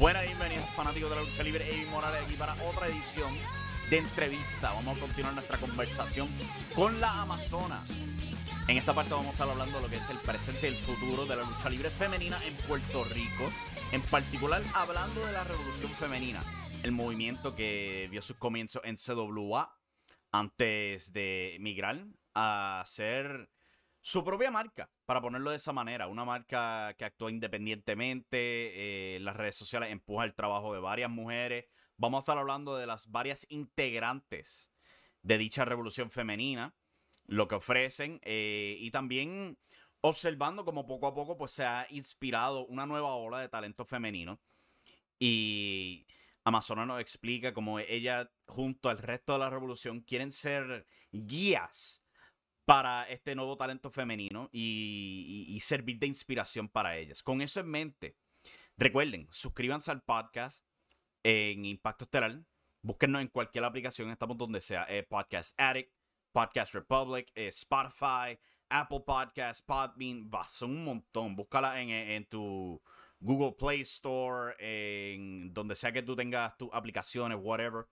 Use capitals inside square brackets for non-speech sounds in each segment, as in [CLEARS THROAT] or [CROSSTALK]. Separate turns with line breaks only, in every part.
Buenas, bienvenidos fanáticos de la lucha libre. Evi Morales aquí para otra edición de entrevista. Vamos a continuar nuestra conversación con la Amazona. En esta parte vamos a estar hablando de lo que es el presente y el futuro de la lucha libre femenina en Puerto Rico. En particular, hablando de la revolución femenina. El movimiento que vio sus comienzos en CWA antes de migrar a ser su propia marca, para ponerlo de esa manera. Una marca que actúa independientemente. Eh, las redes sociales empuja el trabajo de varias mujeres. Vamos a estar hablando de las varias integrantes de dicha revolución femenina, lo que ofrecen eh, y también observando como poco a poco pues se ha inspirado una nueva ola de talento femenino. Y Amazona nos explica cómo ella junto al resto de la revolución quieren ser guías para este nuevo talento femenino y, servir de inspiración para ellas. Con eso en mente, recuerden, suscríbanse al podcast en Impacto Estelar. Búsquenos en cualquier aplicación, estamos donde sea. Eh, podcast Addict, Podcast Republic, eh, Spotify, Apple Podcast, Podbean, son un montón. Búscala en, en, tu Google Play Store, en donde sea que tú tengas tus aplicaciones, whatever.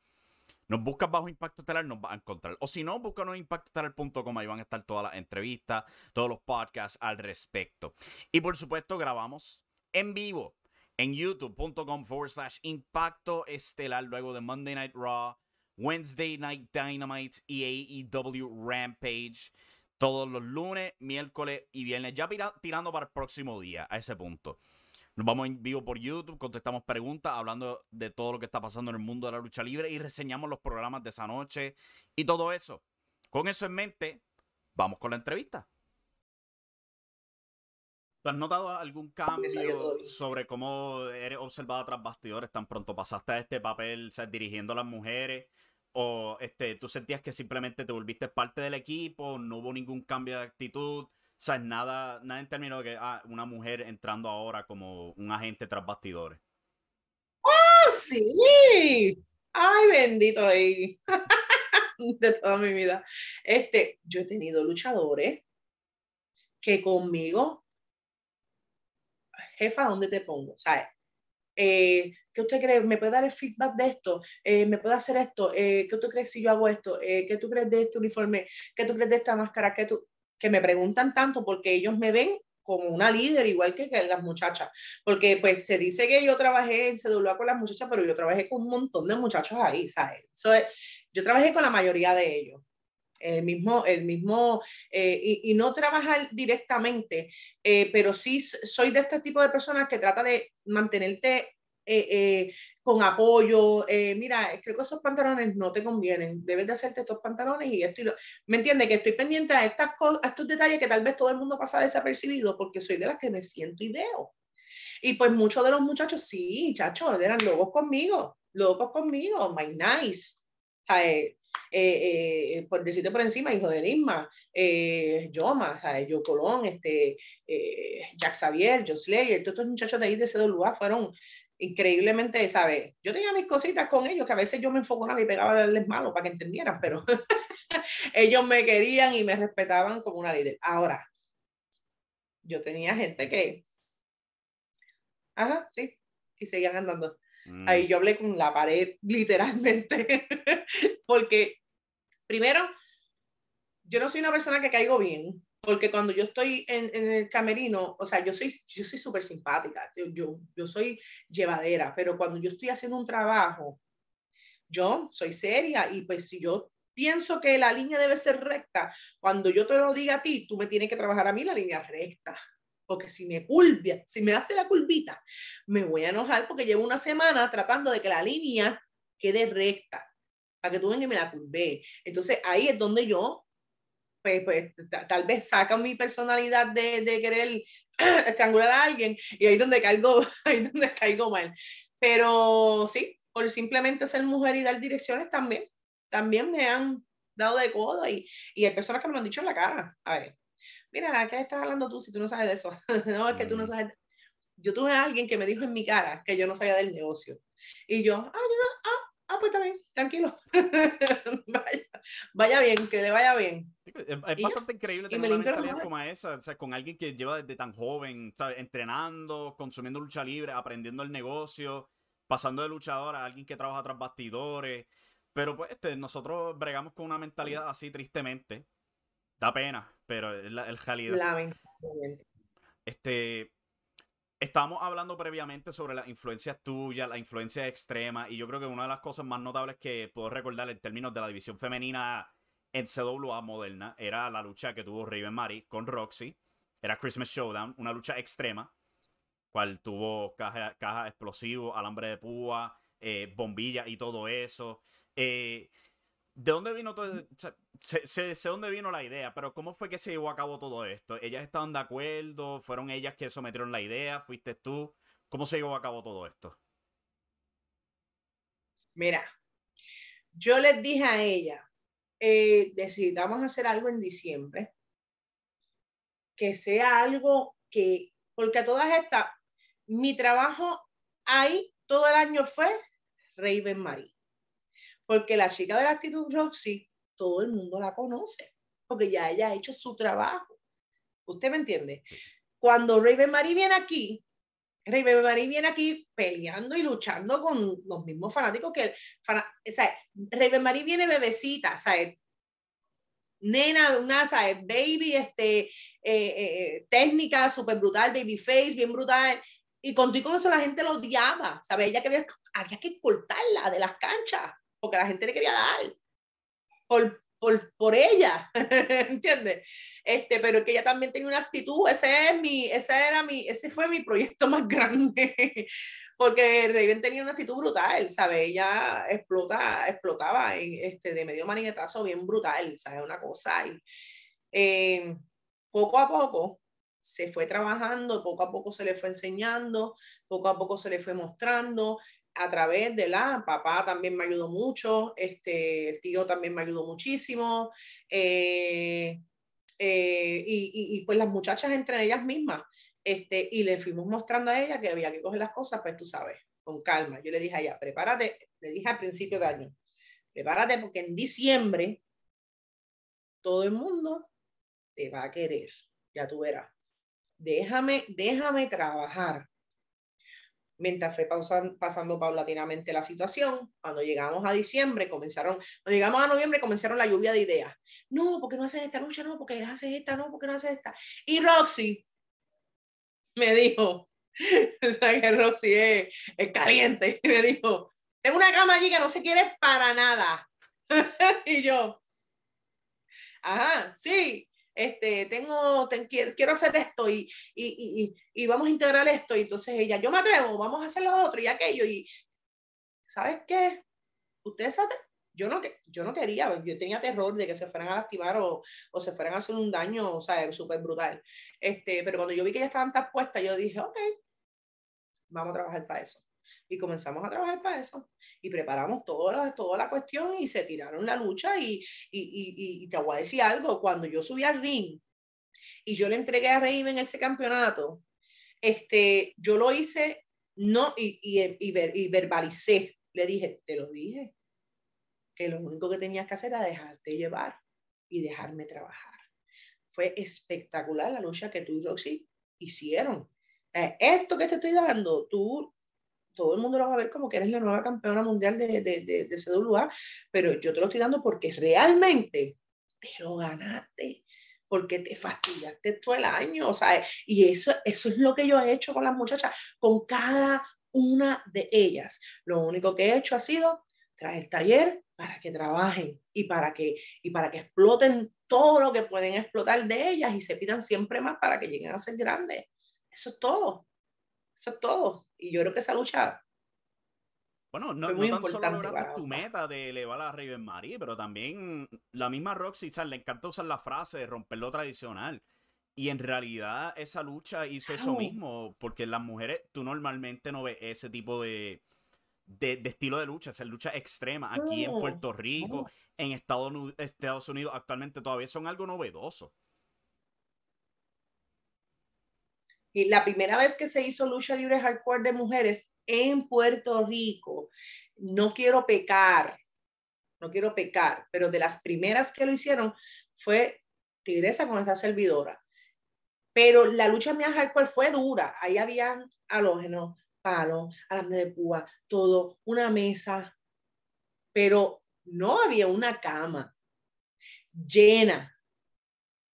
Nos buscas bajo Impacto Estelar, nos vas a encontrar. O si no, búscanos en impactoestelar.com, ahí van a estar todas las entrevistas, todos los podcasts al respecto. Y por supuesto, grabamos en vivo en youtube.com forward slash impacto estelar luego de Monday Night Raw, Wednesday Night Dynamite y AEW Rampage. Todos los lunes, miércoles y viernes. Ya tirando para el próximo día, a ese punto. Nos vamos en vivo por YouTube, contestamos preguntas, hablando de todo lo que está pasando en el mundo de la lucha libre y reseñamos los programas de esa noche y todo eso. Con eso en mente, vamos con la entrevista. ¿Has notado algún cambio sobre cómo eres observada tras bastidores? Tan pronto pasaste a este papel, dirigiendo a las mujeres, o este, tú sentías que simplemente te volviste parte del equipo, no hubo ningún cambio de actitud, o sea, nada, nada en términos de que ah, una mujer entrando ahora como un agente tras bastidores.
¡Oh, sí! ¡Ay, bendito ahí! [LAUGHS] de toda mi vida. Este, yo he tenido luchadores que conmigo, jefa, ¿dónde te pongo? ¿Sabes? Eh, ¿Qué usted cree? ¿Me puede dar el feedback de esto? Eh, ¿Me puede hacer esto? Eh, ¿Qué tú crees si yo hago esto? ¿Qué tú crees de este uniforme? ¿Qué tú crees de esta máscara? ¿Qué tú? Que me preguntan tanto porque ellos me ven como una líder, igual que, que, las muchachas. Porque pues se dice que yo trabajé en CWA con las muchachas, pero yo trabajé con un montón de muchachos ahí, ¿sabes? yo trabajé con la mayoría de ellos. El mismo, el mismo eh, y, y, no trabajar directamente, eh, pero sí soy de este tipo de personas que trata de mantenerte eh, eh, con apoyo, eh, mira, creo que esos pantalones no te convienen, debes de hacerte estos pantalones y esto. ¿Me entiendes? Que estoy pendiente a, estas cosas, estos detalles que tal vez todo el mundo pasa desapercibido porque soy de las que me siento y veo. Y pues muchos de los muchachos, sí, chachos, eran locos conmigo, locos conmigo, my nice. por decirte por encima, hijo de Nisma, eh, Yoma, Yo Colón, este, Jack Xavier, Joe Slayer, todos estos muchachos de ahí de CWA fueron increíblemente, ¿sabes? Yo tenía mis cositas con ellos, que a veces yo me enfoconaba y pegaba a darles malo para que entendieran, pero [LAUGHS] ellos me querían y me respetaban como una líder. Ahora, yo tenía gente que, ajá, sí, y seguían andando. Ahí mm. yo hablé con la pared, literalmente, [LAUGHS] porque primero, yo no soy una persona que caigo bien, porque cuando yo estoy en, en, el camerino, o sea, yo soy yo soy súper simpática, yo, yo, soy llevadera, pero cuando yo estoy haciendo un trabajo, yo soy seria y pues si yo pienso que la línea debe ser recta, cuando yo te lo diga a ti, tú me tienes que trabajar a mí la línea recta. Porque si me culpia, si me hace la culpita, me voy a enojar porque llevo una semana tratando de que la línea quede recta, para que tú vengas y me la culpe. Entonces ahí es donde yo pues, pues tal vez saca mi personalidad de, de querer [CLEARS THROAT] estrangular a alguien y ahí donde caigo, [LAUGHS] ahí donde caigo mal. Pero sí, por simplemente ser mujer y dar direcciones también, también me han dado de codo y, y hay personas que me lo han dicho en la cara. A ver, mira, ¿qué estás hablando tú si tú no sabes de eso? [LAUGHS] no, es que tú no mm. sabes. Yo tuve a alguien que me dijo en mi cara que yo no sabía del negocio. Y yo, ah, yo no, ah, ah, pues está bien, tranquilo. [LAUGHS] vaya, vaya, bien, que le vaya bien.
Es, bastante increíble tener una mentalidad como esa, o sea, con alguien que lleva desde tan joven, entrenando, consumiendo lucha libre, aprendiendo el negocio pasando de luchador a alguien que trabaja tras bastidores. Pero pues este, nosotros bregamos con una mentalidad así tristemente. Da pena, pero es la, realidad. Este, estábamos hablando previamente sobre las influencias tuyas, la influencia extrema, y yo creo que una de las cosas más notables que puedo recordar en términos de la división femenina en CWA moderna era la lucha que tuvo Raven Mari con Roxy. Era Christmas Showdown, una lucha extrema, cual tuvo caja, caja explosivo, alambre de púa, eh, bombilla y todo eso. Eh, ¿De dónde vino todo? sé, sé, dónde vino la idea, pero ¿cómo fue que se llevó a cabo todo esto? ¿Ellas estaban de acuerdo? ¿Fueron ellas que sometieron la idea? ¿Fuiste tú? ¿Cómo se llevó a cabo todo esto?
Mira, yo les dije a ella, eh, decidamos hacer algo en diciembre, que sea algo que, porque a todas estas, mi trabajo ahí todo el año fue Raven Marie porque la chica de la actitud Roxy, todo el mundo la conoce, porque ya ella ha hecho su trabajo. ¿Usted me entiende? Cuando Raven Marie viene aquí, Raven Marie viene aquí peleando y luchando con los mismos fanáticos que, o sea, Raven Marie viene bebecita, ¿sabes? Nena, una, ¿sabes? Baby, este, eh, eh, técnica súper brutal, baby face, bien brutal. Y con con eso la gente lo odiaba, ¿sabes? Ella que había, había que cortarla de las canchas porque la gente le quería dar por, por, por ella, [LAUGHS] ¿entiendes? Este, pero que ella también tenía una actitud, ese es mi, ese era mi, ese fue mi proyecto más [LAUGHS] grande, porque Raven tenía una actitud brutal, ¿sabes? Ella explota, explotaba en, este, de medio maniguetazo bien brutal, ¿sabes? Una cosa, y eh, poco a poco se fue trabajando, poco a poco se le fue enseñando, poco a poco se le fue mostrando, a través de la, papá también me ayudó mucho, este, el tío también me ayudó muchísimo, eh, eh, y, y, pues las muchachas entre ellas mismas, este, y le fuimos mostrando a ella que había que coger las cosas, pues tú sabes, con calma. Yo le dije a ella, prepárate, le dije al principio de año, prepárate porque en diciembre todo el mundo te va a querer, ya tú verás. Déjame, déjame trabajar mientras fue pasando paulatinamente la situación, cuando llegamos a diciembre, comenzaron, cuando llegamos a noviembre, comenzaron la lluvia de ideas. No, porque no haces esta lucha, no, porque haces esta, no, porque no haces esta. Y Roxy me dijo, [LAUGHS] o sea que Roxy es, es caliente, [LAUGHS] me dijo, tengo una cama allí que no se quiere para nada. [LAUGHS] y yo, ajá, sí, este, tengo, quiero hacer esto y, y, y, vamos a integrar esto. Y entonces ella, yo me atrevo, vamos a hacer lo otro y aquello. Y, ¿sabes qué? Ustedes saben, yo no, yo no quería, yo tenía terror de que se fueran a lastimar o, o se fueran a hacer un daño, o sea, súper brutal. Este, pero cuando yo vi que ya estaban tan puestas, yo dije, ok, vamos a trabajar para eso y comenzamos a trabajar para eso y preparamos toda, toda la cuestión y se tiraron la lucha y, y, y, te voy a decir algo, cuando yo subí al ring y yo le entregué a Raven ese campeonato, este, yo lo hice no y, y, y, verbalicé, le dije, te lo dije, que lo único que tenías que hacer era dejarte llevar y dejarme trabajar. Fue espectacular la lucha que tú y Roxy hicieron. Eh, esto que te estoy dando, tú todo el mundo lo va a ver como que eres la nueva campeona mundial de, de, de, de CWA, pero yo te lo estoy dando porque realmente te lo ganaste, porque te fastidiaste todo el año, o sea, y eso, eso es lo que yo he hecho con las muchachas, con cada una de ellas. Lo único que he hecho ha sido traer el taller para que trabajen y para que, y para que exploten todo lo que pueden explotar de ellas y se pidan siempre más para que lleguen a ser grandes. Eso es todo. Eso es todo. Y yo creo que esa lucha.
Bueno, no, no tan solo lograste tu meta de elevar a Raven Marie, pero también la misma Roxy, le encanta usar la frase de romper lo tradicional. Y en realidad esa lucha hizo eso mismo, porque las mujeres, tú normalmente no ves ese tipo de, de, estilo de lucha, esa lucha extrema. Aquí en Puerto Rico, en Estados, Estados Unidos, actualmente todavía son algo novedoso.
Y la primera vez que se hizo lucha libre hardcore de mujeres en Puerto Rico, no quiero pecar, no quiero pecar, pero de las primeras que lo hicieron fue Tigresa con esta servidora. Pero la lucha mía hardcore fue dura, ahí habían halógenos, palo, alambre de púa, todo, una mesa, pero no había una cama llena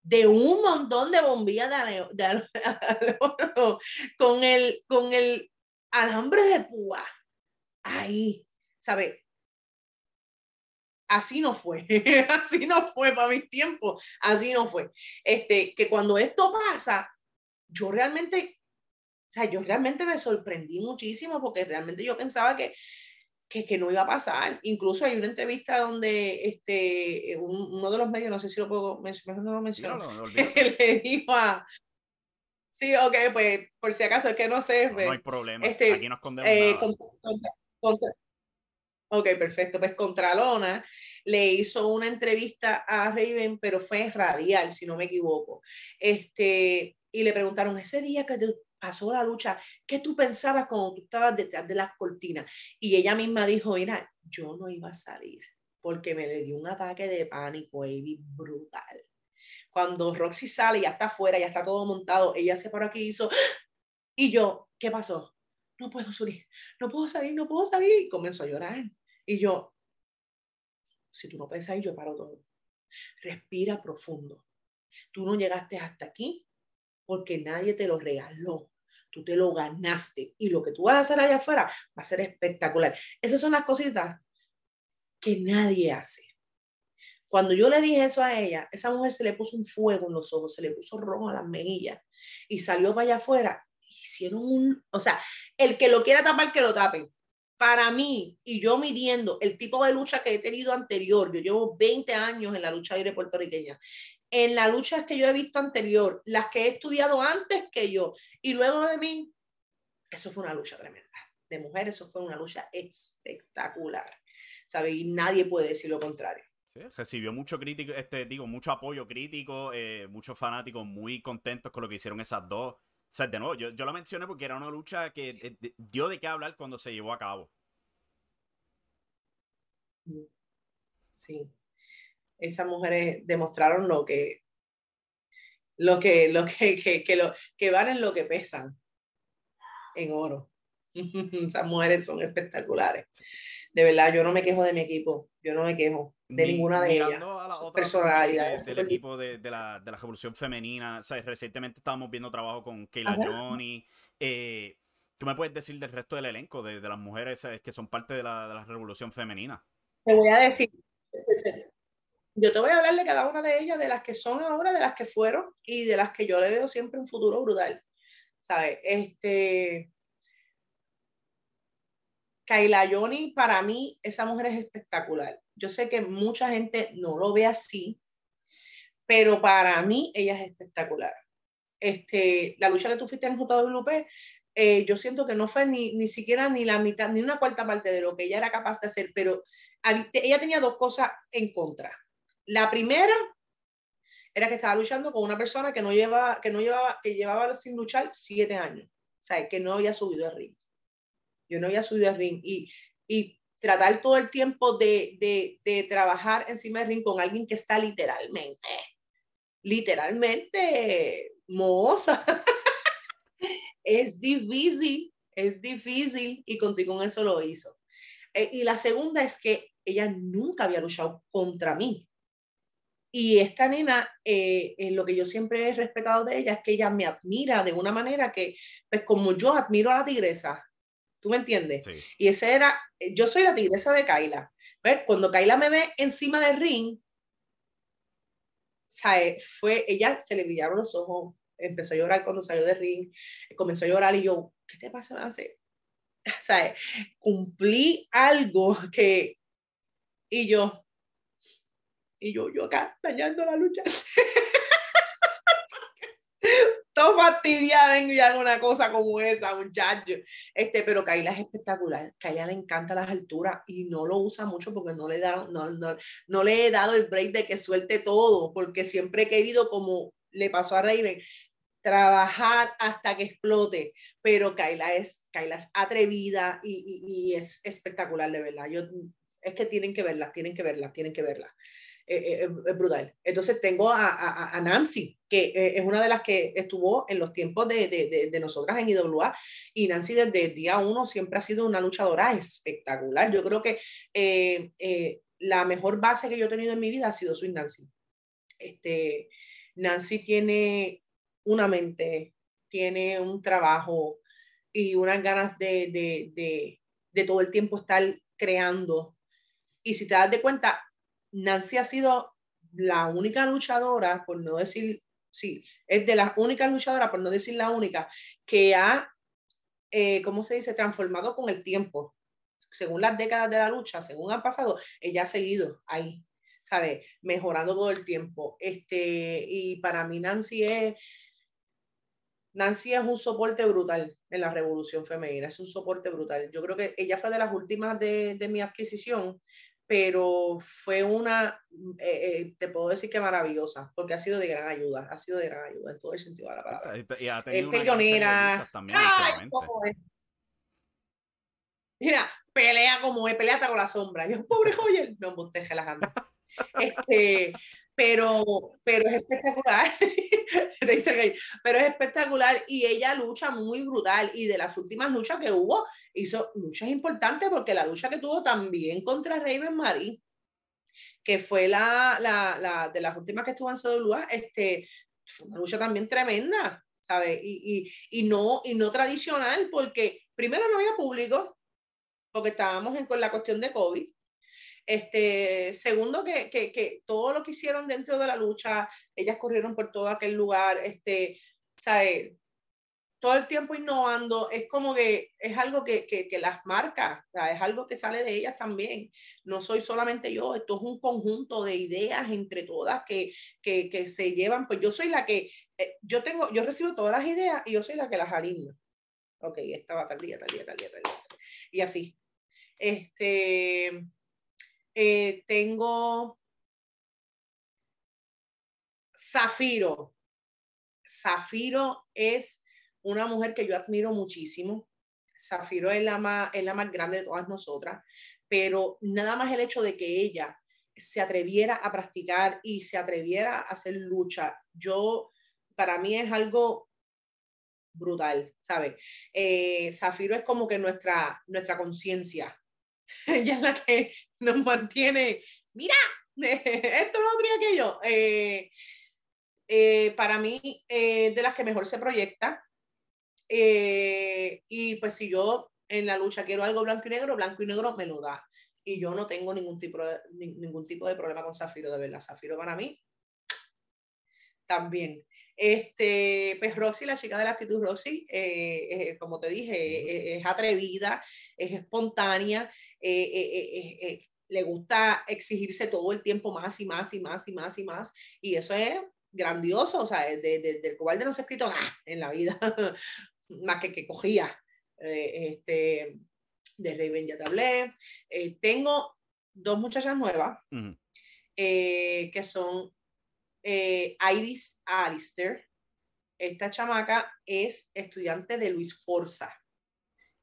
de un montón de bombillas de, [LAUGHS] con, el, con el alambre de púa. Ahí, ¿sabes? Así no fue, [LAUGHS] así no fue para mis tiempos, así no fue. Este, que cuando esto pasa, yo realmente, o sea, yo realmente me sorprendí muchísimo porque realmente yo pensaba que que, no iba a pasar. Incluso hay una entrevista donde este, uno de los medios, no sé si lo puedo mencionar, no lo menciono, [LAUGHS] le dijo a... Sí, ok, pues por si acaso es que no sé.
No, hay pues, problema, este, aquí nos eh,
ok, perfecto. Pues Contralona le hizo una entrevista a Raven, pero fue radial, si no me equivoco. Este, y le preguntaron, ese día que pasó la lucha, ¿qué tú pensabas cuando tú estabas detrás de las cortinas? Y ella misma dijo, mira, yo no iba a salir porque me le dio un ataque de pánico, baby, brutal. Cuando Roxy sale, ya está afuera, ya está todo montado, ella se paró aquí y hizo, [GASPS] y yo, ¿qué pasó? No puedo salir, no puedo salir, no puedo salir. Y comenzó a llorar. Y yo, si tú no salir, yo paro todo. Respira profundo. Tú no llegaste hasta aquí porque nadie te lo regaló tú te lo ganaste y lo que tú vas a hacer allá afuera va a ser espectacular. Esas son las cositas que nadie hace. Cuando yo le dije eso a ella, esa mujer se le puso un fuego en los ojos, se le puso rojo a las mejillas y salió para allá afuera. Hicieron un, o sea, el que lo quiera tapar, que lo tapen. Para mí, y yo midiendo el tipo de lucha que he tenido anterior, yo llevo 20 años en la lucha libre puertorriqueña, en las luchas que yo he visto anterior, las que he estudiado antes que yo y luego de mí, eso fue una lucha tremenda. De mujeres, eso fue una lucha espectacular. ¿Sabes? Y nadie puede decir lo contrario.
Sí, recibió mucho crítico, este, digo, mucho apoyo crítico, eh, muchos fanáticos muy contentos con lo que hicieron esas dos. O sea, de nuevo, yo, yo la mencioné porque era una lucha que eh, dio de qué hablar cuando se llevó a cabo.
Sí esas mujeres demostraron lo que, lo que, lo que, [LAUGHS] que, que, lo, que valen lo que pesan en oro. [LAUGHS] esas mujeres son espectaculares. De verdad, yo no me quejo de mi equipo, yo no me quejo de ninguna de ellas.
personalidades. Del equipo de, de, la, de, la, revolución femenina, ¿sabes? recientemente estábamos viendo trabajo con Kayla Johnny. Eh, ¿Tú me puedes decir del resto del elenco, de, de las mujeres que son parte de la, de la revolución femenina?
Te voy a decir, yo te voy a hablar de cada una de ellas, de las que son ahora, de las que fueron y de las que yo le veo siempre un futuro brutal. ¿Sabes? Este. Kaila Johnny, para mí, esa mujer es espectacular. Yo sé que mucha gente no lo ve así, pero para mí ella es espectacular. Este, la lucha que tú fuiste en JWP, eh, yo siento que no fue ni, ni siquiera ni la mitad, ni una cuarta parte de lo que ella era capaz de hacer, pero ella tenía dos cosas en contra. La primera era que estaba luchando con una persona que no llevaba, que no llevaba, que llevaba sin luchar siete años. O sea, que no había subido al ring. Yo no había subido al ring. Y, y tratar todo el tiempo de, de, trabajar encima del ring con alguien que está literalmente, literalmente moza. [LAUGHS] es difícil, es difícil. Y contigo con eso lo hizo. Eh, y la segunda es que ella nunca había luchado contra mí. Y esta nena, eh, lo que yo siempre he respetado de ella es que ella me admira de una manera que, pues como yo admiro a la tigresa, ¿tú me entiendes? Y ese era, eh, yo soy la tigresa de Kaila. ¿Ves? Cuando Kaila me ve encima del ring, ¿sabe? fue, ella se le brillaron los ojos, empezó a llorar cuando salió del ring, comenzó a llorar y yo, ¿qué te pasa? [LAUGHS] ¿Sabe? Cumplí algo que, y yo, y yo, yo acá, dañando la lucha. [LAUGHS] Todo fastidia, vengo y hago una cosa como esa, muchacho. Este, pero Kaila es espectacular. Kaila le encanta las alturas y no lo usa mucho porque no le, da, no, no, no le he dado el break de que suelte todo, porque siempre he querido, como le pasó a Raven, trabajar hasta que explote, pero Kaila es, Kaila es atrevida y, y, y, es espectacular, de verdad. Yo, es que tienen que verla, tienen que verla, tienen que verla. Es brutal. Entonces tengo a, Nancy, que es una de las que estuvo en los tiempos de, de, de, nosotras en IWA, y Nancy desde el día uno siempre ha sido una luchadora espectacular. Yo creo que la mejor base que yo he tenido en mi vida ha sido Sweet Nancy. Este, Nancy tiene una mente, tiene un trabajo y unas ganas de, de, de, de todo el tiempo estar creando. Y si te das de cuenta, Nancy ha sido la única luchadora, por no decir, sí, es de las únicas luchadoras, por no decir la única, que ha, eh, ¿cómo se dice?, transformado con el tiempo. Según las décadas de la lucha, según han pasado, ella ha seguido ahí, ¿sabes? Mejorando todo el tiempo. Este, y para mí Nancy es, Nancy es un soporte brutal en la revolución femenina, es un soporte brutal. Yo creo que ella fue de las últimas de, de mi adquisición, pero fue una, eh, eh, te puedo decir que maravillosa, porque ha sido de gran ayuda, ha sido de gran ayuda en todo el sentido de la palabra. es peleonera. Mira, pelea como es, pelea hasta con la sombra. Yo, pobre Joyer, no embusteje las [LAUGHS] andas. Este, pero, pero es espectacular. [LAUGHS] pero es espectacular y ella lucha muy brutal y de las últimas luchas que hubo, hizo luchas importantes porque la lucha que tuvo también contra Raven Marie, que fue la, la, la de las últimas que estuvo en CWA, este, fue una lucha también tremenda, ¿sabes? Y, y, y, no, y no tradicional porque primero no había público, porque estábamos en, con la cuestión de COVID. Este, segundo, que, que, que, todo lo que hicieron dentro de la lucha, ellas corrieron por todo aquel lugar, este, ¿sabe? todo el tiempo innovando, es como que es algo que, que, que las marca, es algo que sale de ellas también. No soy solamente yo, esto es un conjunto de ideas entre todas que, que, que se llevan. Pues yo soy la que, eh, yo tengo, yo recibo todas las ideas y yo soy la que las alineo. Ok, esta va tal día, tal día, tal día, tal día. Y así. Este, eh, tengo Zafiro. Zafiro es una mujer que yo admiro muchísimo. Zafiro es la más, es la más grande de todas nosotras, pero nada más el hecho de que ella se atreviera a practicar y se atreviera a hacer lucha, yo, para mí es algo brutal, ¿sabes? Eh, Zafiro es como que nuestra, nuestra conciencia, [LAUGHS] ella es la que nos mantiene, mira, [LAUGHS] esto no otro aquello. Eh, eh, para mí, de las que mejor se proyecta. Eh, y pues si yo en la lucha quiero algo blanco y negro, blanco y negro me lo da. Y yo no tengo ningún tipo de, ningún tipo de problema con Zafiro, de verdad. Zafiro para mí también. Este, pues Roxy, la chica de la actitud Roxy, eh, eh, como te dije, eh, es, atrevida, es espontánea, le gusta exigirse todo el tiempo más y más y más y más y más, y eso es grandioso, o sea, de, de, del cobarde no se ha escrito nada en la vida, [LAUGHS] más que que cogía. este, de Raven ya te hablé. tengo dos muchachas nuevas, que son eh, Iris Alistair. Esta chamaca es estudiante de Luis Forza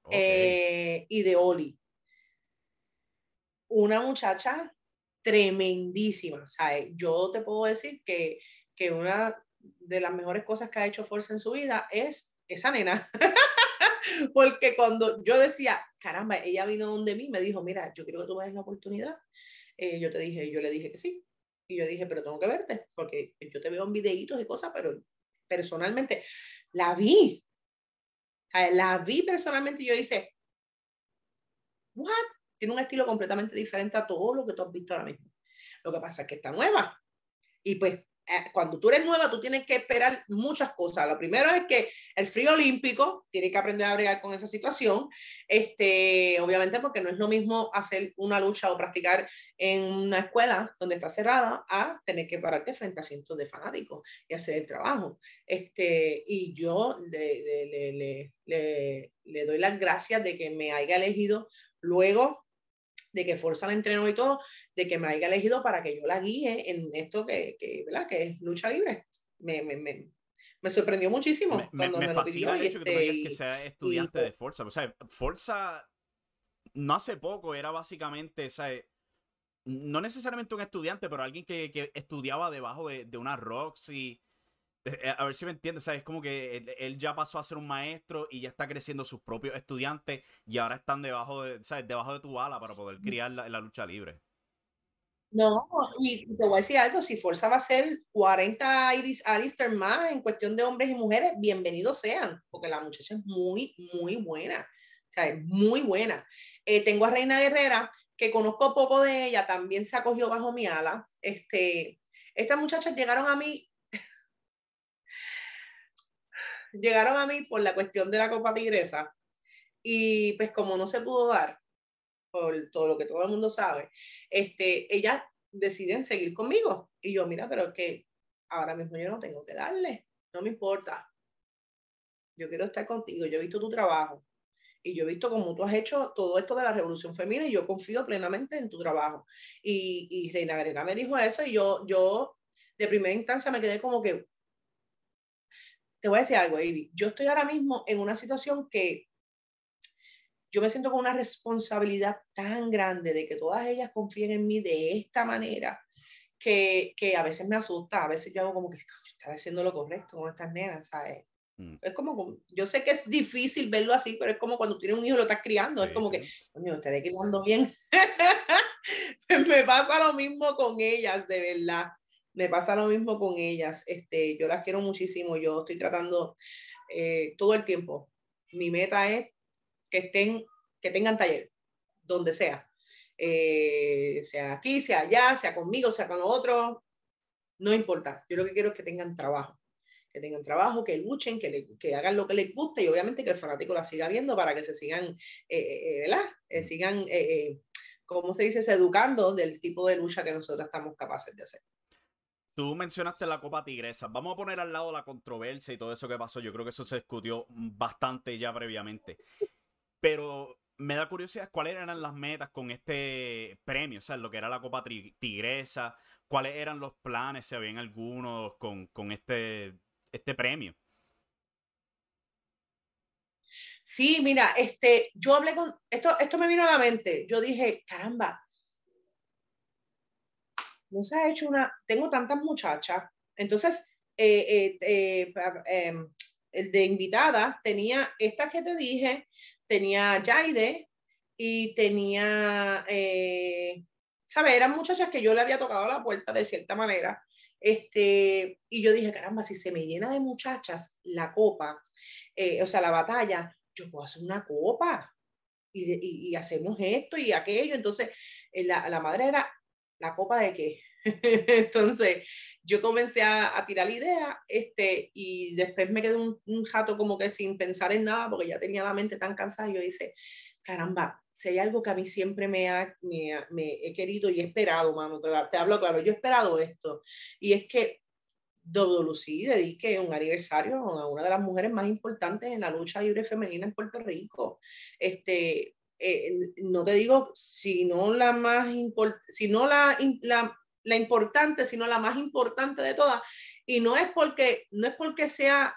eh, y de Oli. Una muchacha tremendísima. Yo te puedo decir que, que una de las mejores cosas que ha hecho Forza en su vida es esa nena. [LAUGHS] Porque cuando yo decía, caramba, ella vino donde mí, me dijo, mira, yo quiero que tú me des la oportunidad. Eh, yo te dije, yo le dije que sí. Y yo dije, pero tengo que verte, porque yo te veo en videitos y cosas, pero personalmente la vi. La vi personalmente y yo dije, what? Tiene un estilo completamente diferente a todo lo que tú has visto ahora mismo. Lo que pasa es que está nueva. Y pues cuando tú eres nueva, tú tienes que esperar muchas cosas. Lo primero es que el frío olímpico, tiene que aprender a bregar con esa situación, este, obviamente porque no es lo mismo hacer una lucha o practicar en una escuela donde está cerrada a tener que pararte frente a cientos de fanáticos y hacer el trabajo. Este, y yo le, le, le, le doy las gracias de que me haya elegido luego de que Forza la entrenó y todo, de que me haya elegido para que yo la guíe en esto que, que, ¿verdad? que es lucha libre. Me, me, me, me sorprendió muchísimo me, cuando me, lo pidió.
El hecho que, tú que sea estudiante de Forza. O sea, Forza no hace poco era básicamente, no necesariamente un estudiante, pero alguien que, que estudiaba debajo de, de una Roxy. Eh, eh, a ver si me entiendes, ¿sabes? Como que él, ya pasó a ser un maestro y ya está creciendo sus propios estudiantes y ahora están debajo de, ¿sabes? Debajo de tu ala para poder criar la, la lucha libre.
No, y te voy a decir algo, si Forza va a ser 40 Iris Alistair más en cuestión de hombres y mujeres, bienvenidos sean, porque la muchacha es muy, muy buena, o sea, es muy buena. Eh, tengo a Reina Guerrera, que conozco poco de ella, también se acogió bajo mi ala. Este, estas muchachas llegaron a mí, llegaron a mí por la cuestión de la Copa Tigresa, y pues como no se pudo dar, por todo lo que todo el mundo sabe, este, ellas deciden seguir conmigo. Y yo, mira, pero que ahora mismo yo no tengo que darle, no me importa. Yo quiero estar contigo, yo he visto tu trabajo y yo he visto cómo tú has hecho todo esto de la revolución femenina y yo confío plenamente en tu trabajo. Y, y Reina Garena me dijo eso y yo, yo de primera instancia me quedé como que, te voy a decir algo, Ivy, yo estoy ahora mismo en una situación que yo me siento con una responsabilidad tan grande de que todas ellas confíen en mí de esta manera que, que a veces me asusta, a veces yo hago como que estoy haciendo lo correcto con estas nenas, ¿sabes? Mm. Es como, yo sé que es difícil verlo así, pero es como cuando tienes un hijo y lo estás criando, es como que, coño, te ve quedando bien. [LAUGHS] me pasa lo mismo con ellas, de verdad. Me pasa lo mismo con ellas. Este, yo las quiero muchísimo, yo estoy tratando eh, todo el tiempo. Mi meta es que estén, que tengan taller, donde sea. Eh, sea aquí, sea allá, sea conmigo, sea con otros, no importa. Yo lo que quiero es que tengan trabajo, que tengan trabajo, que luchen, que, que hagan lo que les guste y obviamente que el fanático la siga viendo para que se sigan, eh, eh, ¿verdad? sigan, ¿cómo se dice? educando del tipo de lucha que nosotros estamos capaces de hacer.
Tú mencionaste la Copa Tigresa. Vamos a poner al lado la controversia y todo eso que pasó. Yo creo que eso se discutió bastante ya previamente. Pero me da curiosidad cuáles eran las metas con este premio, o sea, lo que era la Copa Tigresa, cuáles eran los planes, si habían algunos con, con este, este premio.
Sí, mira, este, yo hablé con, esto, esto me vino a la mente, yo dije, caramba, no se ha hecho una, tengo tantas muchachas, entonces, eh, eh, eh, em, de invitada tenía esta que te dije, tenía Jaide y tenía, eh, ¿sabes? Eran muchachas que yo le había tocado la puerta de cierta manera. Este, y yo dije, caramba, si se me llena de muchachas la copa, o sea, la batalla, yo puedo hacer una copa y, y, hacemos esto y aquello. Entonces, la, la madre era, ¿la copa de qué? [LAUGHS] Entonces, yo comencé a, a, tirar la idea este, y después me quedé un, un, jato como que sin pensar en nada porque ya tenía la mente tan cansada y yo hice, caramba, si hay algo que a mí siempre me, ha, me, me he querido y he esperado, mano, te, te, hablo claro, yo he esperado esto y es que WC dedique un aniversario a una de las mujeres más importantes en la lucha libre femenina en Puerto Rico. Este, eh, no te digo, sino la más importante, sino la, la importante, sino la más importante de todas. Y no es porque, no es porque sea,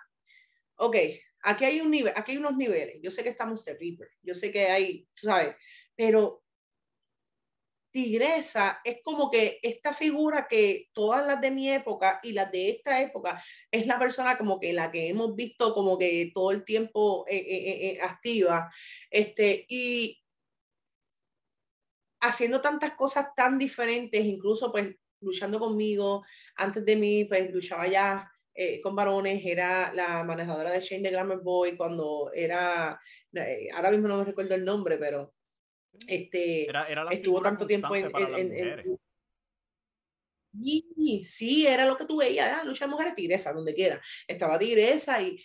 ok, aquí hay un nivel, aquí hay unos niveles. Yo sé que estamos de Reaper, yo sé que hay, ¿sabes? Pero Tigresa es como que esta figura que todas las de mi época y las de esta época es la persona como que la que hemos visto como que todo el tiempo eh, eh, eh, activa. Este, y haciendo tantas cosas tan diferentes, incluso pues luchando conmigo, antes de mí pues luchaba ya eh, con varones, era la manejadora de Shane de Glamour Boy cuando era, eh, ahora mismo no me recuerdo el nombre, pero este,
era, era
estuvo tanto tiempo en... en, sí, era lo que tú veías, ah, lucha de mujeres, tigresa, donde quiera. Estaba tigresa y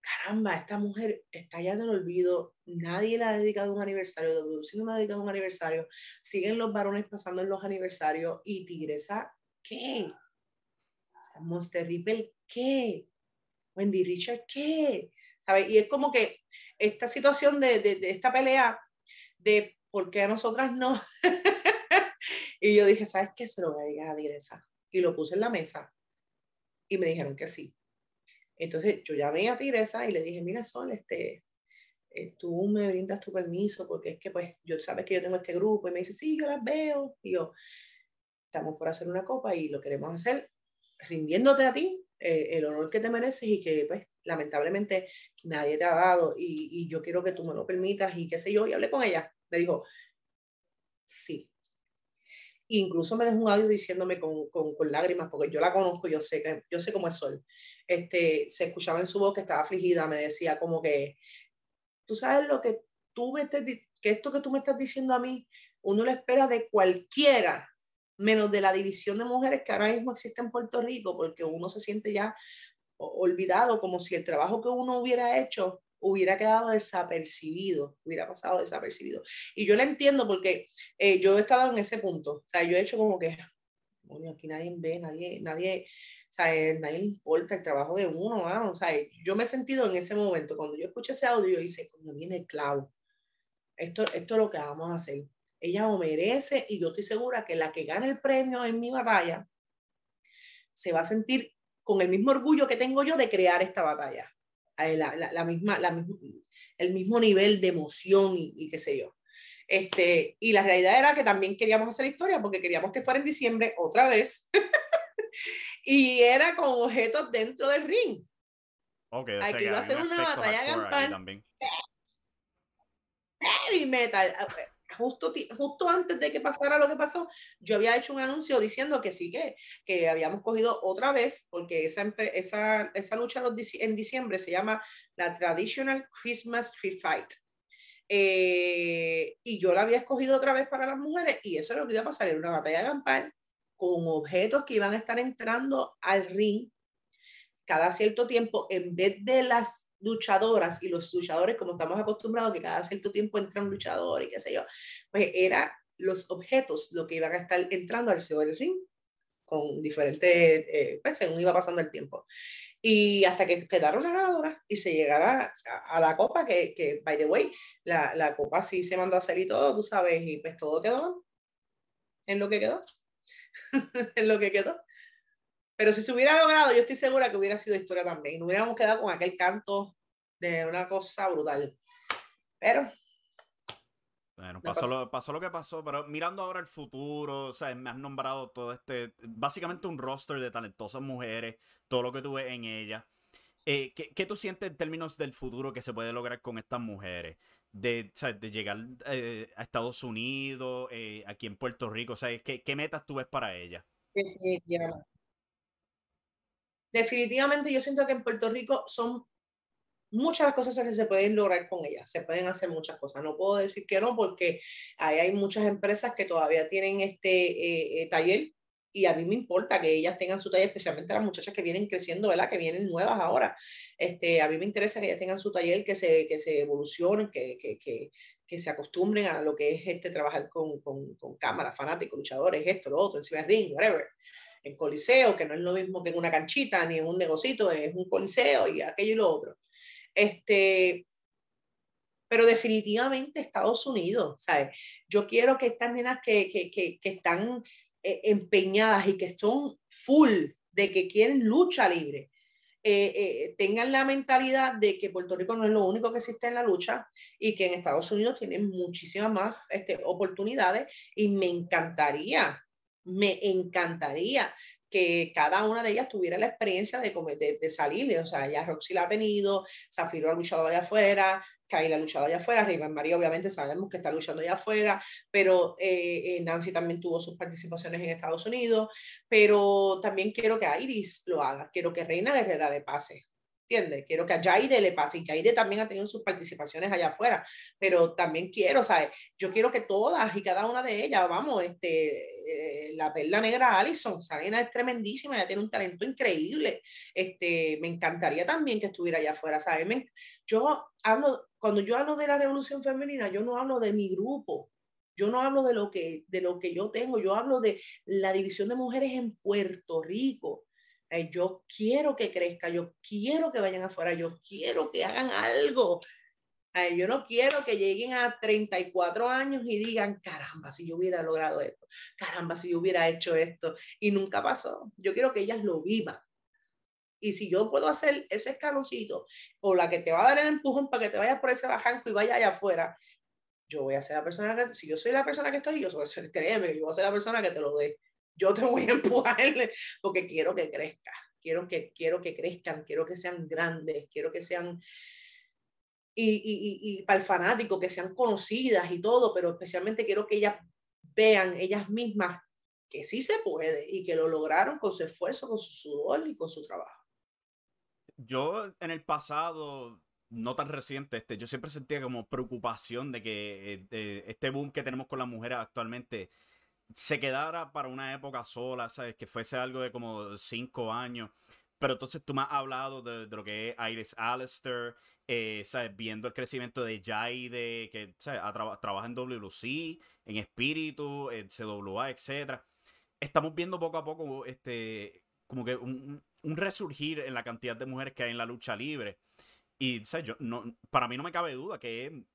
caramba, esta mujer está ya en el olvido, nadie le ha dedicado un aniversario, WC no me ha dedicado un aniversario, siguen los varones pasando en los aniversarios y Tigresa, ¿qué? Monster Ripple, ¿qué? Wendy Richard, ¿qué? ¿Sabes? Y es como que esta situación de, de, de esta pelea de por qué a nosotras no. [LAUGHS] y yo dije, ¿sabes qué? Se lo voy a dedicar a Tigresa. Y lo puse en la mesa y me dijeron que sí. Entonces yo llamé a Tigresa y le dije, mira Sol, este, eh, tú me brindas tu permiso porque es que pues yo sabes que yo tengo este grupo y me dice, sí, yo las veo. Y yo, estamos por hacer una copa y lo queremos hacer rindiéndote a ti eh, el honor que te mereces y que pues lamentablemente nadie te ha dado y, y, yo quiero que tú me lo permitas y qué sé yo, y hablé con ella, me dijo, sí. Incluso me dejó un audio diciéndome con, con, con, lágrimas, porque yo la conozco, yo sé, que, yo sé cómo es Sol. Este, se escuchaba en su voz que estaba afligida, me decía como que, tú sabes lo que tú me que esto que tú me estás diciendo a mí, uno lo espera de cualquiera menos de la división de mujeres que ahora mismo existe en Puerto Rico, porque uno se siente ya olvidado, como si el trabajo que uno hubiera hecho hubiera quedado desapercibido, hubiera pasado desapercibido. Y yo lo entiendo porque eh, yo he estado en ese punto, o sea, yo he hecho como que, bueno, aquí nadie ve, nadie, nadie, o sea, eh, nadie importa el trabajo de uno, o sea, yo me he sentido en ese momento, cuando yo escuché ese audio, yo hice, cuando viene el clavo, esto, esto es lo que vamos a hacer ella lo merece y yo estoy segura que la que gane el premio en mi batalla se va a sentir con el mismo orgullo que tengo yo de crear esta batalla. Eh, la, la, misma, la, el mismo nivel de emoción y, y, qué sé yo. Este, y la realidad era que también queríamos hacer historia porque queríamos que fuera en diciembre otra vez. [LAUGHS] y era con objetos dentro del ring.
Okay,
Aquí iba a ser una batalla campal. Heavy metal justo, justo antes de que pasara lo que pasó, yo había hecho un anuncio diciendo que sí, que, que habíamos cogido otra vez, porque esa, esa, esa lucha en diciembre se llama la Traditional Christmas Tree Fight. Eh, y yo la había escogido otra vez para las mujeres y eso es lo que iba a pasar, era una batalla campal con objetos que iban a estar entrando al ring cada cierto tiempo en vez de las luchadoras y los luchadores, como estamos acostumbrados, que cada cierto tiempo entra un luchador y qué sé yo, pues era los objetos lo que iban a estar entrando al CEO del ring con diferentes, eh, pues según iba pasando el tiempo. Y hasta que quedara una ganadora y se llegara a, la copa, que, que, by the way, la, la, copa sí se mandó a hacer y todo, tú sabes, y pues todo quedó en lo que quedó, [LAUGHS] en lo que quedó. Pero si se hubiera logrado, yo estoy segura que hubiera sido historia también. No hubiéramos quedado con aquel canto de una cosa brutal. Pero.
Bueno, pasó, Lo, pasó lo que pasó, pero mirando ahora el futuro, o sea, me has nombrado todo este, básicamente un roster de talentosas mujeres, todo lo que tuve en ella. Eh, ¿qué, ¿qué, tú sientes en términos del futuro que se puede lograr con estas mujeres? De, de llegar eh, a Estados Unidos, eh, aquí en Puerto Rico, o sea, ¿qué, ¿qué metas tú ves para ella?
Definitivamente definitivamente yo siento que en Puerto Rico son muchas las cosas que se pueden lograr con ellas, se pueden hacer muchas cosas. No puedo decir que no porque hay muchas empresas que todavía tienen este eh, eh, taller y a mí me importa que ellas tengan su taller, especialmente las muchachas que vienen creciendo, ¿verdad? Que vienen nuevas ahora. Este, a mí me interesa que ellas tengan su taller, que se, que se evolucionen, que, que, que, que se acostumbren a lo que es este trabajar con, con, con cámaras, fanáticos, luchadores, esto, lo otro, encima del ring, whatever en coliseo, que no es lo mismo que en una canchita ni en un negocito, es un coliseo y aquello y lo otro. Este, pero definitivamente Estados Unidos, ¿sabes? Yo quiero que estas nenas que, que, que, que están eh, empeñadas y que son full de que quieren lucha libre, eh, eh, tengan la mentalidad de que Puerto Rico no es lo único que existe en la lucha y que en Estados Unidos tienen muchísimas más este, oportunidades y me encantaría me encantaría que cada una de ellas tuviera la experiencia de, de, de salir. O sea, ya Roxy la ha tenido, Zafiro ha luchado allá afuera, Kayla ha luchado allá afuera, Riva María obviamente sabemos que está luchando allá afuera, pero eh, eh, Nancy también tuvo sus participaciones en Estados Unidos, pero también quiero que Iris lo haga, quiero que Reina Guerrera le pase. ¿Entiendes? Quiero que a Jaide le pase y Jaide también ha tenido sus participaciones allá afuera, pero también quiero, ¿sabes? Yo quiero que todas y cada una de ellas, vamos, este, eh, la perla negra Alison, Sarena es tremendísima, ella tiene un talento increíble, este, me encantaría también que estuviera allá afuera, ¿sabes? yo hablo, cuando yo hablo de la revolución femenina, yo no hablo de mi grupo, yo no hablo de lo que, de lo que yo tengo, yo hablo de la división de mujeres en Puerto Rico yo quiero que crezca, yo quiero que vayan afuera, yo quiero que hagan algo. yo no quiero que lleguen a 34 años y digan, caramba, si yo hubiera logrado esto, caramba, si yo hubiera hecho esto, y nunca pasó. Yo quiero que ellas lo vivan. Y si yo puedo hacer ese escaloncito o la que te va a dar el empujón para que te vayas por ese bajanco y vaya allá afuera, yo voy a ser la persona que, si yo soy la persona que estoy, yo créeme, yo voy a ser la persona que te lo dé. Yo te voy a [LAUGHS] empujar porque quiero que crezca, quiero que, quiero que crezcan, quiero que sean grandes, quiero que sean, y, y, y, para el fanático, que sean conocidas y todo, pero especialmente quiero que ellas vean ellas mismas que sí se puede y que lo lograron con su esfuerzo, con su sudor y con su trabajo.
Yo en el pasado no tan reciente, este, yo siempre sentía como preocupación de que eh, este boom que tenemos con las mujeres actualmente se quedara para una época sola, ¿sabes? Que fuese algo de como cinco años. Pero entonces tú me has hablado de, lo que es Iris Alistair, eh, ¿sabes? Viendo el crecimiento de Jaide, que trabaja en WC, en Espíritu, en CWA, etc. Estamos viendo poco a poco este, como que un, un resurgir en la cantidad de mujeres que hay en la lucha libre. Y Yo, no, para mí no me cabe duda que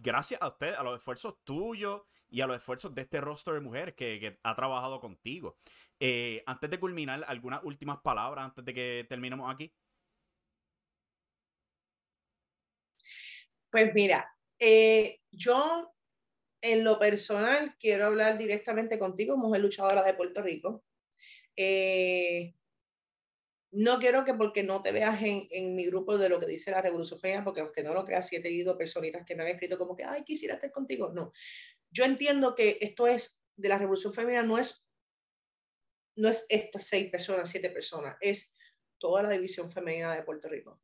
gracias a usted, a los esfuerzos tuyos y a los esfuerzos de este roster de mujeres que, ha trabajado contigo. Eh, antes de culminar, algunas últimas palabras antes de que terminemos aquí.
Pues mira, eh, yo en lo personal quiero hablar directamente contigo, mujer luchadora de Puerto Rico. Eh, no quiero que porque no te veas en, en, mi grupo de lo que dice la Revolución porque aunque no lo creas, siete he tenido personitas que me han escrito como que, ay, quisiera estar contigo. No, yo entiendo que esto es, de la Revolución Femenina no es, no es estas seis personas, siete personas, es toda la división femenina de Puerto Rico.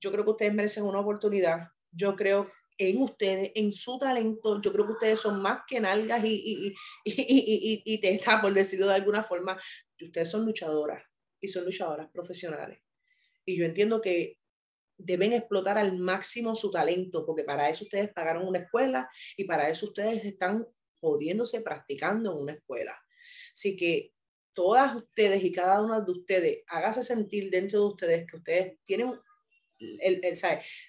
Yo creo que ustedes merecen una oportunidad. Yo creo en ustedes, en su talento. Yo creo que ustedes son más que nalgas y, y, y, y, y, te está, por decirlo de alguna forma, ustedes son luchadoras y son luchadoras profesionales. Y yo entiendo que deben explotar al máximo su talento, porque para eso ustedes pagaron una escuela y para eso ustedes están jodiéndose practicando en una escuela. Así que todas ustedes y cada una de ustedes, hágase sentir dentro de ustedes que ustedes tienen, el, el,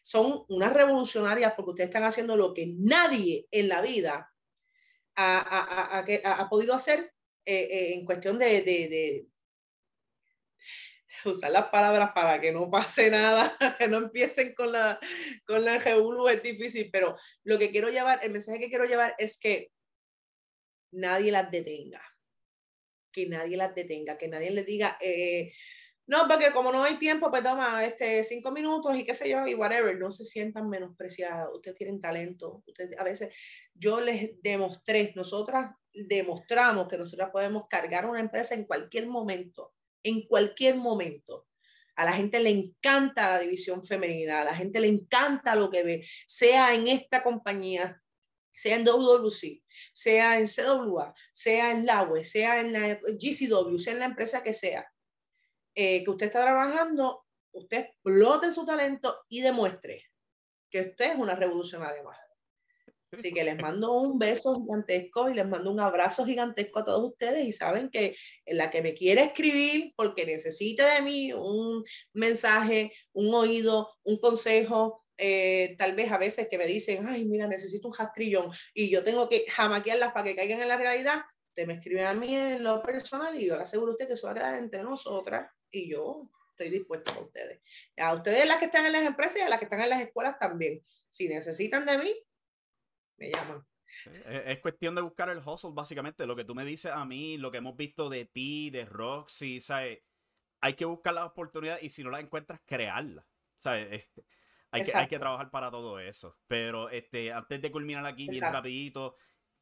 son unas revolucionarias porque ustedes están haciendo lo que nadie en la vida ha, ha, ha, ha podido hacer eh, eh, en cuestión de, [LAUGHS] usar las palabras para que no pase nada, [LAUGHS] que no empiecen con la, con la es difícil, pero lo que quiero llevar, el mensaje que quiero llevar es que nadie las detenga, que nadie las detenga, que nadie les diga, eh, no, porque como no hay tiempo, pues toma este, cinco minutos y qué sé yo, y whatever, no se sientan menospreciados, ustedes tienen talento, ustedes a veces, yo les demostré, nosotras demostramos que nosotras podemos cargar una empresa en cualquier momento, en cualquier momento. A la gente le encanta la división femenina, a la gente le encanta lo que ve, sea en esta compañía, sea en WWC, sea en CWA, sea en la web, sea en la GCW, sea en la empresa que sea, eh, que usted está trabajando, usted explote su talento y demuestre que usted es una revolucionaria más. Así que les mando un beso gigantesco y les mando un abrazo gigantesco a todos ustedes y saben que en la que me quiere escribir porque necesite de mí un mensaje, un oído, un consejo, eh, tal vez a veces que me dicen, ay, mira, necesito un jastrillón y yo tengo que jamaquearlas para que caigan en la realidad, usted me escribe a mí en lo personal y yo le aseguro a usted que se va a quedar entre nosotras y yo estoy dispuesta a ustedes. A ustedes las que están en las empresas y a las que están en las escuelas también. Si necesitan de mí, me llaman.
es cuestión de buscar el hustle, básicamente. Lo que tú me dices a mí, lo que hemos visto de ti, de Roxy, ¿sabes? Hay que buscar las oportunidades y si no las encuentras, crearlas. ¿Sabes? Hay que, hay que trabajar para todo eso. Pero este, antes de culminar aquí, bien rapidito,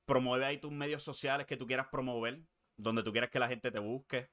promueve ahí tus medios sociales que tú quieras promover, donde tú quieras que la gente te busque.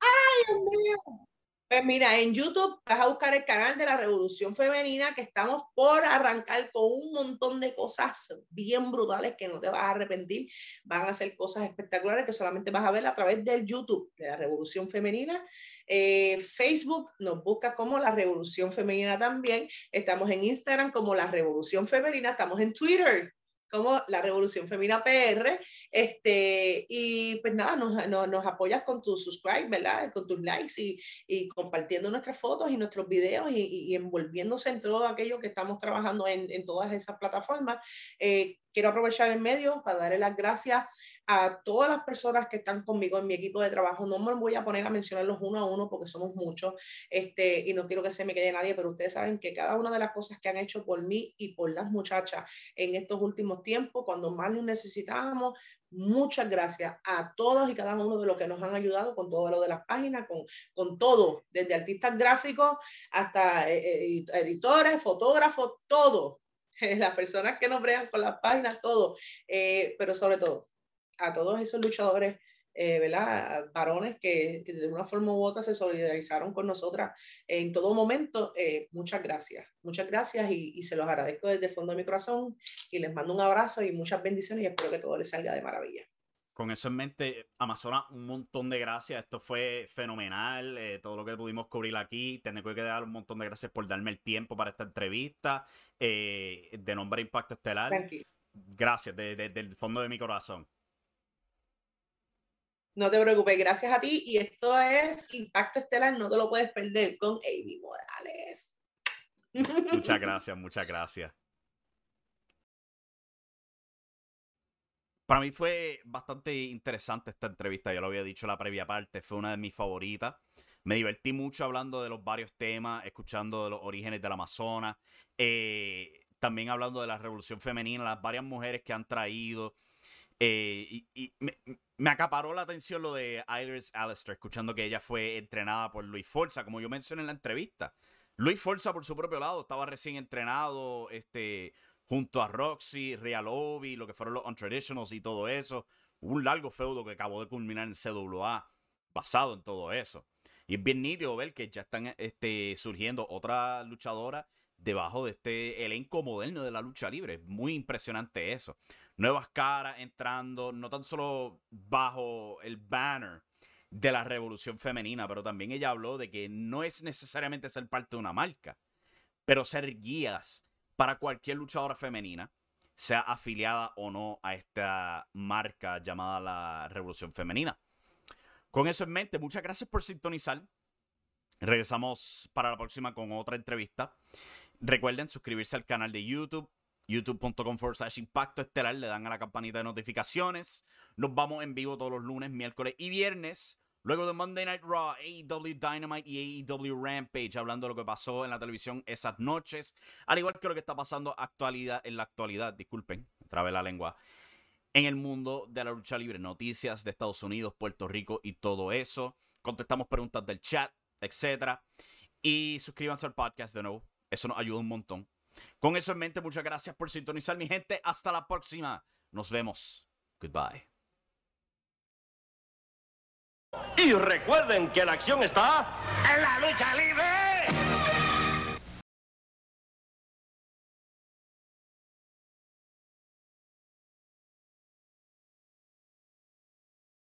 ¡Ay, Dios mío! Pues mira, en YouTube vas a buscar el canal de la Revolución Femenina que estamos por arrancar con un montón de cosas bien brutales que no te vas a arrepentir. Van a ser cosas espectaculares que solamente vas a ver a través del YouTube de la Revolución Femenina. Eh, Facebook nos busca como la Revolución Femenina también. Estamos en Instagram como la Revolución Femenina. Estamos en Twitter como la Revolución Femina PR. Este, y pues nada, nos, nos, apoyas con tu subscribe, ¿verdad? Con tus likes y, y compartiendo nuestras fotos y nuestros videos y, envolviéndose en todo aquello que estamos trabajando en, en todas esas plataformas. Eh, quiero aprovechar el medio para darle las gracias a todas las personas que están conmigo en mi equipo de trabajo. No me voy a poner a mencionarlos uno a uno porque somos muchos este, y no quiero que se me quede nadie, pero ustedes saben que cada una de las cosas que han hecho por mí y por las muchachas en estos últimos tiempos, cuando más los necesitábamos, muchas gracias a todos y cada uno de los que nos han ayudado con todo lo de las páginas, con, con todo, desde artistas gráficos hasta eh, eh, editores, fotógrafos, todo. [LAUGHS] Las personas que nos bregan con las páginas, todo. Eh, pero sobre todo, a todos esos luchadores, ¿verdad? Varones que, de una forma u otra se solidarizaron con nosotras en todo momento. muchas gracias, muchas gracias y, y, se los agradezco desde el fondo de mi corazón y les mando un abrazo y muchas bendiciones y espero que todo les salga de maravilla.
Con eso en mente, Amazona, un montón de gracias. Esto fue fenomenal. Eh, todo lo que pudimos cubrir aquí. Tengo que dar un montón de gracias por darme el tiempo para esta entrevista. Eh, de nombre Impacto Estelar. Gracias, desde el fondo de mi corazón.
No te preocupes, gracias a ti. Y esto es Impacto Estelar, no te lo puedes perder con Avi Morales.
Muchas [LAUGHS] gracias, muchas gracias. Para mí fue bastante interesante esta entrevista, ya lo había dicho en la previa parte, fue una de mis favoritas. Me divertí mucho hablando de los varios temas, escuchando de los orígenes del Amazonas, eh, también hablando de la revolución femenina, las varias mujeres que han traído. Eh, y, me, acaparó la atención lo de Iris Alistair, escuchando que ella fue entrenada por Luis Forza, como yo mencioné en la entrevista. Luis Forza, por su propio lado, estaba recién entrenado, este, junto a Roxy, Real Obi, lo que fueron los Untraditionals y todo eso. Un largo feudo que acabó de culminar en CWA basado en todo eso. Y es bien nítido ver que ya están este, surgiendo otras luchadoras debajo de este elenco moderno de la lucha libre. Muy impresionante eso. Nuevas caras entrando, no tan solo bajo el banner de la revolución femenina, pero también ella habló de que no es necesariamente ser parte de una marca, pero ser guías para cualquier luchadora femenina, sea afiliada o no a esta marca llamada la Revolución Femenina. Con eso en mente, muchas gracias por sintonizar. Regresamos para la próxima con otra entrevista. Recuerden suscribirse al canal de YouTube, youtube.com slash impacto estelar. Le dan a la campanita de notificaciones. Nos vamos en vivo todos los lunes, miércoles y viernes Luego de Monday Night Raw, AEW Dynamite y AEW Rampage, hablando de lo que pasó en la televisión esas noches, al igual que lo que está pasando actualidad, en la actualidad, disculpen, trabe la lengua, en el mundo de la lucha libre, noticias de Estados Unidos, Puerto Rico y todo eso. Contestamos preguntas del chat, etc. Y suscríbanse al podcast de nuevo, eso nos ayuda un montón. Con eso en mente, muchas gracias por sintonizar, mi gente. Hasta la próxima. Nos vemos. Goodbye.
Y recuerden que la acción está en la lucha libre.